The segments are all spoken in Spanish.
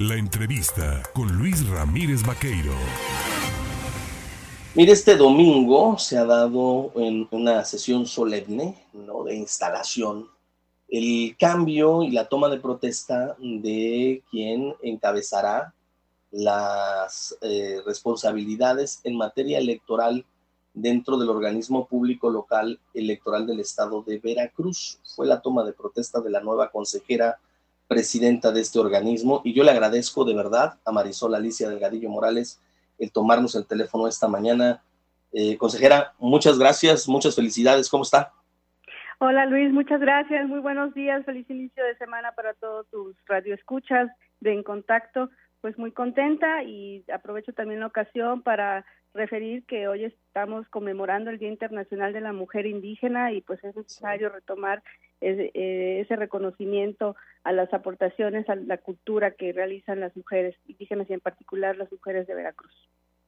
La entrevista con Luis Ramírez Vaqueiro. Mire, este domingo se ha dado en una sesión solemne ¿no? de instalación el cambio y la toma de protesta de quien encabezará las eh, responsabilidades en materia electoral dentro del organismo público local electoral del estado de Veracruz. Fue la toma de protesta de la nueva consejera presidenta de este organismo y yo le agradezco de verdad a Marisol Alicia Delgadillo Morales el tomarnos el teléfono esta mañana. Eh, consejera, muchas gracias, muchas felicidades, ¿cómo está? Hola Luis, muchas gracias, muy buenos días, feliz inicio de semana para todos tus radioescuchas de En Contacto, pues muy contenta y aprovecho también la ocasión para referir que hoy estamos conmemorando el Día Internacional de la Mujer Indígena y pues es necesario retomar eh, ese, reconocimiento a las aportaciones a la cultura que realizan las mujeres indígenas y en particular las mujeres de Veracruz.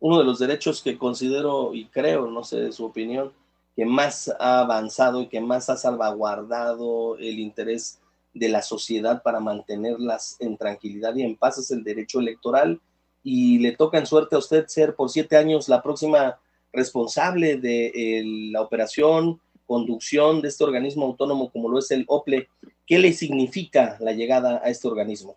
Uno de los derechos que considero y creo, no sé de su opinión, que más ha avanzado y que más ha salvaguardado el interés de la sociedad para mantenerlas en tranquilidad y en paz es el derecho electoral y le toca en suerte a usted ser por siete años la próxima responsable de la operación, conducción de este organismo autónomo como lo es el OPLE. ¿Qué le significa la llegada a este organismo?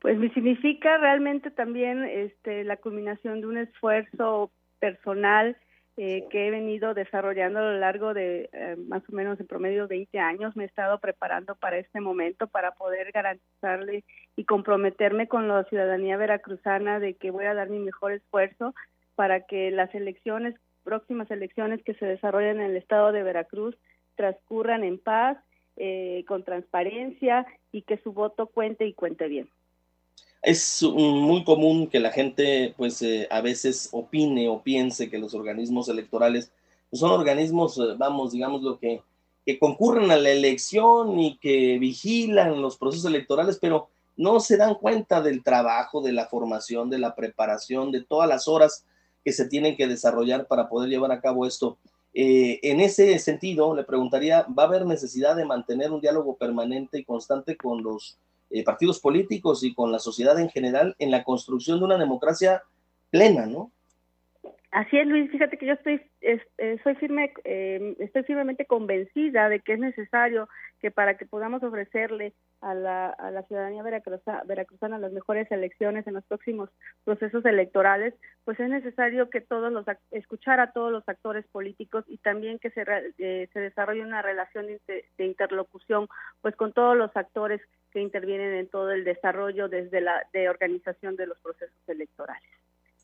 Pues me significa realmente también este, la culminación de un esfuerzo personal eh, que he venido desarrollando a lo largo de eh, más o menos en promedio 20 años. Me he estado preparando para este momento, para poder garantizarle y comprometerme con la ciudadanía veracruzana de que voy a dar mi mejor esfuerzo para que las elecciones, próximas elecciones que se desarrollen en el estado de Veracruz, transcurran en paz, eh, con transparencia y que su voto cuente y cuente bien es muy común que la gente pues eh, a veces opine o piense que los organismos electorales pues, son organismos, eh, vamos, digamos lo que, que concurren a la elección y que vigilan los procesos electorales, pero no se dan cuenta del trabajo, de la formación, de la preparación, de todas las horas que se tienen que desarrollar para poder llevar a cabo esto. Eh, en ese sentido, le preguntaría, ¿va a haber necesidad de mantener un diálogo permanente y constante con los eh, partidos políticos y con la sociedad en general en la construcción de una democracia plena, ¿no? Así es, Luis. Fíjate que yo estoy, eh, soy firme, eh, estoy firmemente convencida de que es necesario que para que podamos ofrecerle a la, a la ciudadanía veracruzana, las mejores elecciones en los próximos procesos electorales, pues es necesario que todos los escuchar a todos los actores políticos y también que se, eh, se desarrolle una relación de, de interlocución, pues con todos los actores que intervienen en todo el desarrollo desde la de organización de los procesos electorales.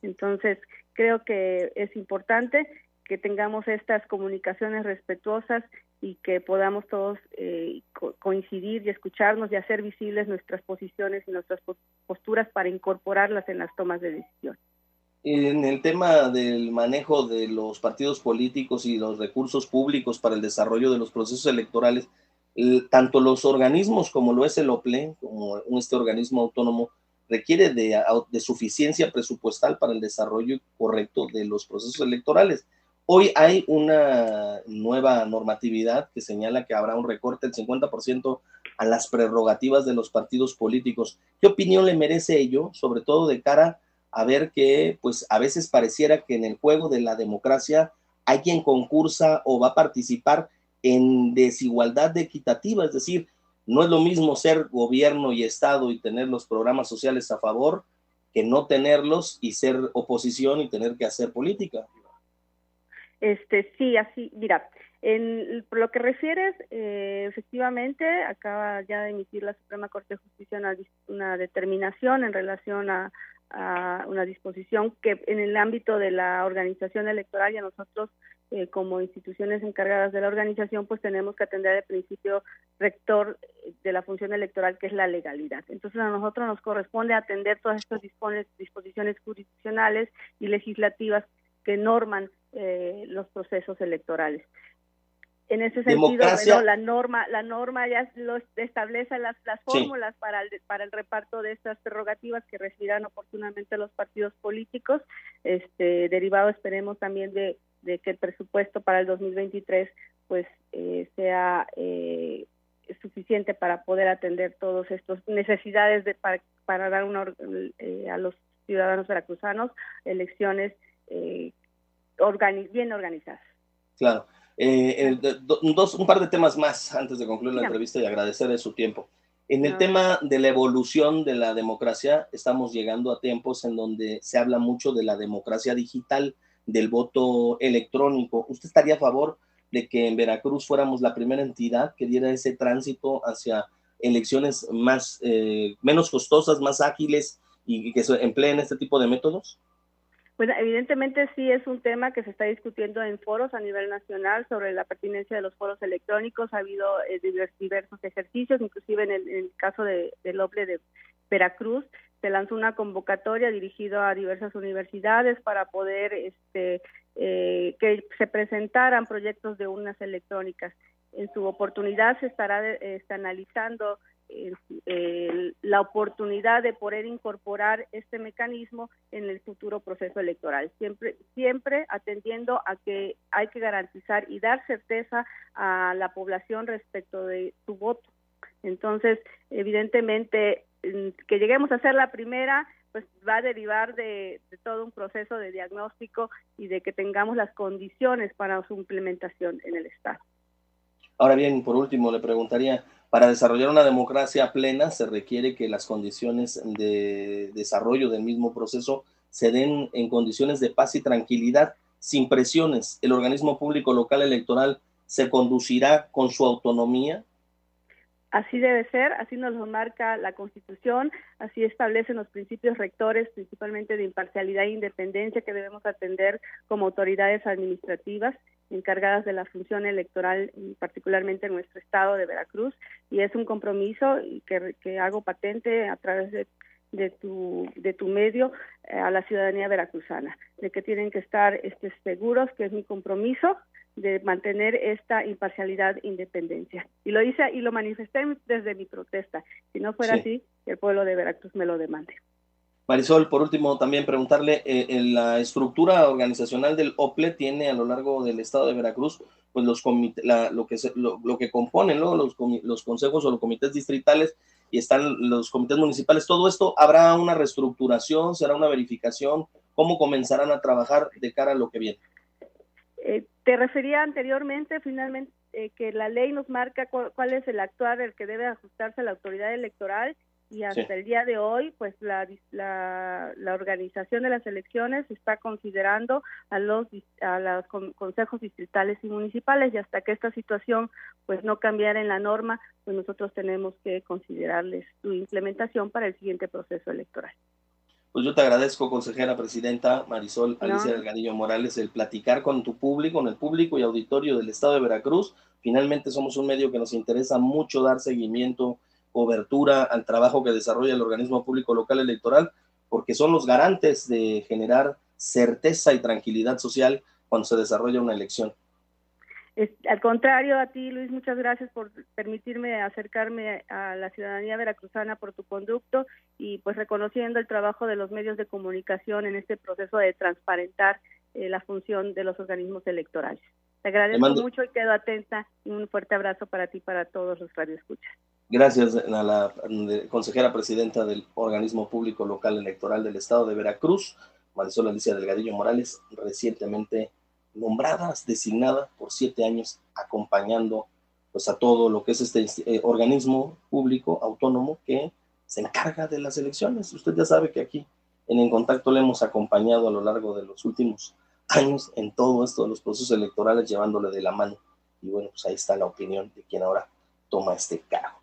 Entonces, creo que es importante que tengamos estas comunicaciones respetuosas y que podamos todos eh, coincidir y escucharnos y hacer visibles nuestras posiciones y nuestras posturas para incorporarlas en las tomas de decisión. En el tema del manejo de los partidos políticos y los recursos públicos para el desarrollo de los procesos electorales, tanto los organismos como lo es el OPLE, como este organismo autónomo, requiere de, suficiencia presupuestal para el desarrollo correcto de los procesos electorales. Hoy hay una nueva normatividad que señala que habrá un recorte del 50% a las prerrogativas de los partidos políticos. ¿Qué opinión le merece ello, sobre todo de cara a ver que, pues, a veces pareciera que en el juego de la democracia hay quien concursa o va a participar en desigualdad de equitativa, es decir, no es lo mismo ser gobierno y Estado y tener los programas sociales a favor que no tenerlos y ser oposición y tener que hacer política. Este, sí, así, mira, en lo que refieres, eh, efectivamente, acaba ya de emitir la Suprema Corte de Justicia una determinación en relación a, a una disposición que en el ámbito de la organización electoral y a nosotros eh, como instituciones encargadas de la organización pues tenemos que atender el principio rector de la función electoral que es la legalidad. Entonces a nosotros nos corresponde atender todas estas disposiciones jurisdiccionales y legislativas que norman eh, los procesos electorales. En ese sentido, la norma, la norma ya lo establece las, las fórmulas para el para el reparto de estas prerrogativas que recibirán oportunamente los partidos políticos, este derivado esperemos también de, de que el presupuesto para el 2023 pues eh, sea eh, suficiente para poder atender todas estas necesidades de, para, dar una, eh, a los ciudadanos veracruzanos elecciones eh, bien organizadas. Claro. Eh, dos, un par de temas más antes de concluir la entrevista y agradecerle su tiempo. En el tema de la evolución de la democracia, estamos llegando a tiempos en donde se habla mucho de la democracia digital, del voto electrónico. ¿Usted estaría a favor de que en Veracruz fuéramos la primera entidad que diera ese tránsito hacia elecciones más, eh, menos costosas, más ágiles y que se empleen este tipo de métodos? Bueno, evidentemente sí es un tema que se está discutiendo en foros a nivel nacional sobre la pertinencia de los foros electrónicos. Ha habido eh, diversos ejercicios, inclusive en el, caso de, del OBLE de Veracruz, se lanzó una convocatoria dirigida a diversas universidades para poder este, eh, que se presentaran proyectos de urnas electrónicas. En su oportunidad se estará este, analizando la oportunidad de poder incorporar este mecanismo en el futuro proceso electoral, siempre, siempre atendiendo a que hay que garantizar y dar certeza a la población respecto de su voto. Entonces, evidentemente, que lleguemos a ser la primera, pues va a derivar de, de, todo un proceso de diagnóstico y de que tengamos las condiciones para su implementación en el Estado. Ahora bien, por último, le preguntaría, para desarrollar una democracia plena se requiere que las condiciones de desarrollo del mismo proceso se den en condiciones de paz y tranquilidad, sin presiones. ¿El organismo público local electoral se conducirá con su autonomía? Así debe ser, así nos lo marca la Constitución, así establecen los principios rectores, principalmente de imparcialidad e independencia que debemos atender como autoridades administrativas encargadas de la función electoral, particularmente en nuestro estado de Veracruz, y es un compromiso que, que hago patente a través de, de, tu, de tu medio eh, a la ciudadanía veracruzana, de que tienen que estar este, seguros, que es mi compromiso, de mantener esta imparcialidad e independencia. Y lo hice y lo manifesté desde mi protesta. Si no fuera así, el pueblo de Veracruz me lo demande. Marisol, por último, también preguntarle, eh, en la estructura organizacional del OPLE tiene a lo largo del estado de Veracruz, pues los lo, que lo, que componen los, los consejos o los comités distritales y están los comités municipales. Todo esto, ¿habrá una reestructuración? ¿Será una verificación? ¿Cómo comenzarán a trabajar de cara a lo que viene? Eh, te refería anteriormente, finalmente, eh, que la ley nos marca cuál es el actuar el que debe ajustarse a la autoridad electoral y hasta el día de hoy, pues la, la, la, organización de las elecciones está considerando a los, a los consejos distritales y municipales y hasta que esta situación pues no cambiara en la norma, pues nosotros tenemos que considerarles su implementación para el siguiente proceso electoral. Pues yo te agradezco, consejera presidenta Marisol Alicia Delgadillo Morales, el platicar con tu público, con el público y auditorio del estado de Veracruz. Finalmente somos un medio que nos interesa mucho dar seguimiento cobertura al trabajo que desarrolla el organismo público local electoral, porque son los garantes de generar certeza y tranquilidad social cuando se desarrolla una elección. al contrario, a ti, Luis, muchas gracias por permitirme acercarme a la ciudadanía veracruzana por tu conducto y pues reconociendo el trabajo de los medios de comunicación en este proceso de transparentar eh, la función de los organismos electorales. Te agradezco mucho y quedo atenta. Un fuerte abrazo para ti y para todos los radioescuchas. Gracias a la consejera presidenta del organismo público local electoral del estado de Veracruz, Marisol Alicia Delgadillo Morales, recientemente nombrada, designada por siete años, acompañando pues a todo lo que es este eh, organismo público autónomo que se encarga de las elecciones. Usted ya sabe que aquí en En Contacto le hemos acompañado a lo largo de los últimos años en todo esto de los procesos electorales, llevándole de la mano. Y bueno, pues ahí está la opinión de quien ahora toma este cargo.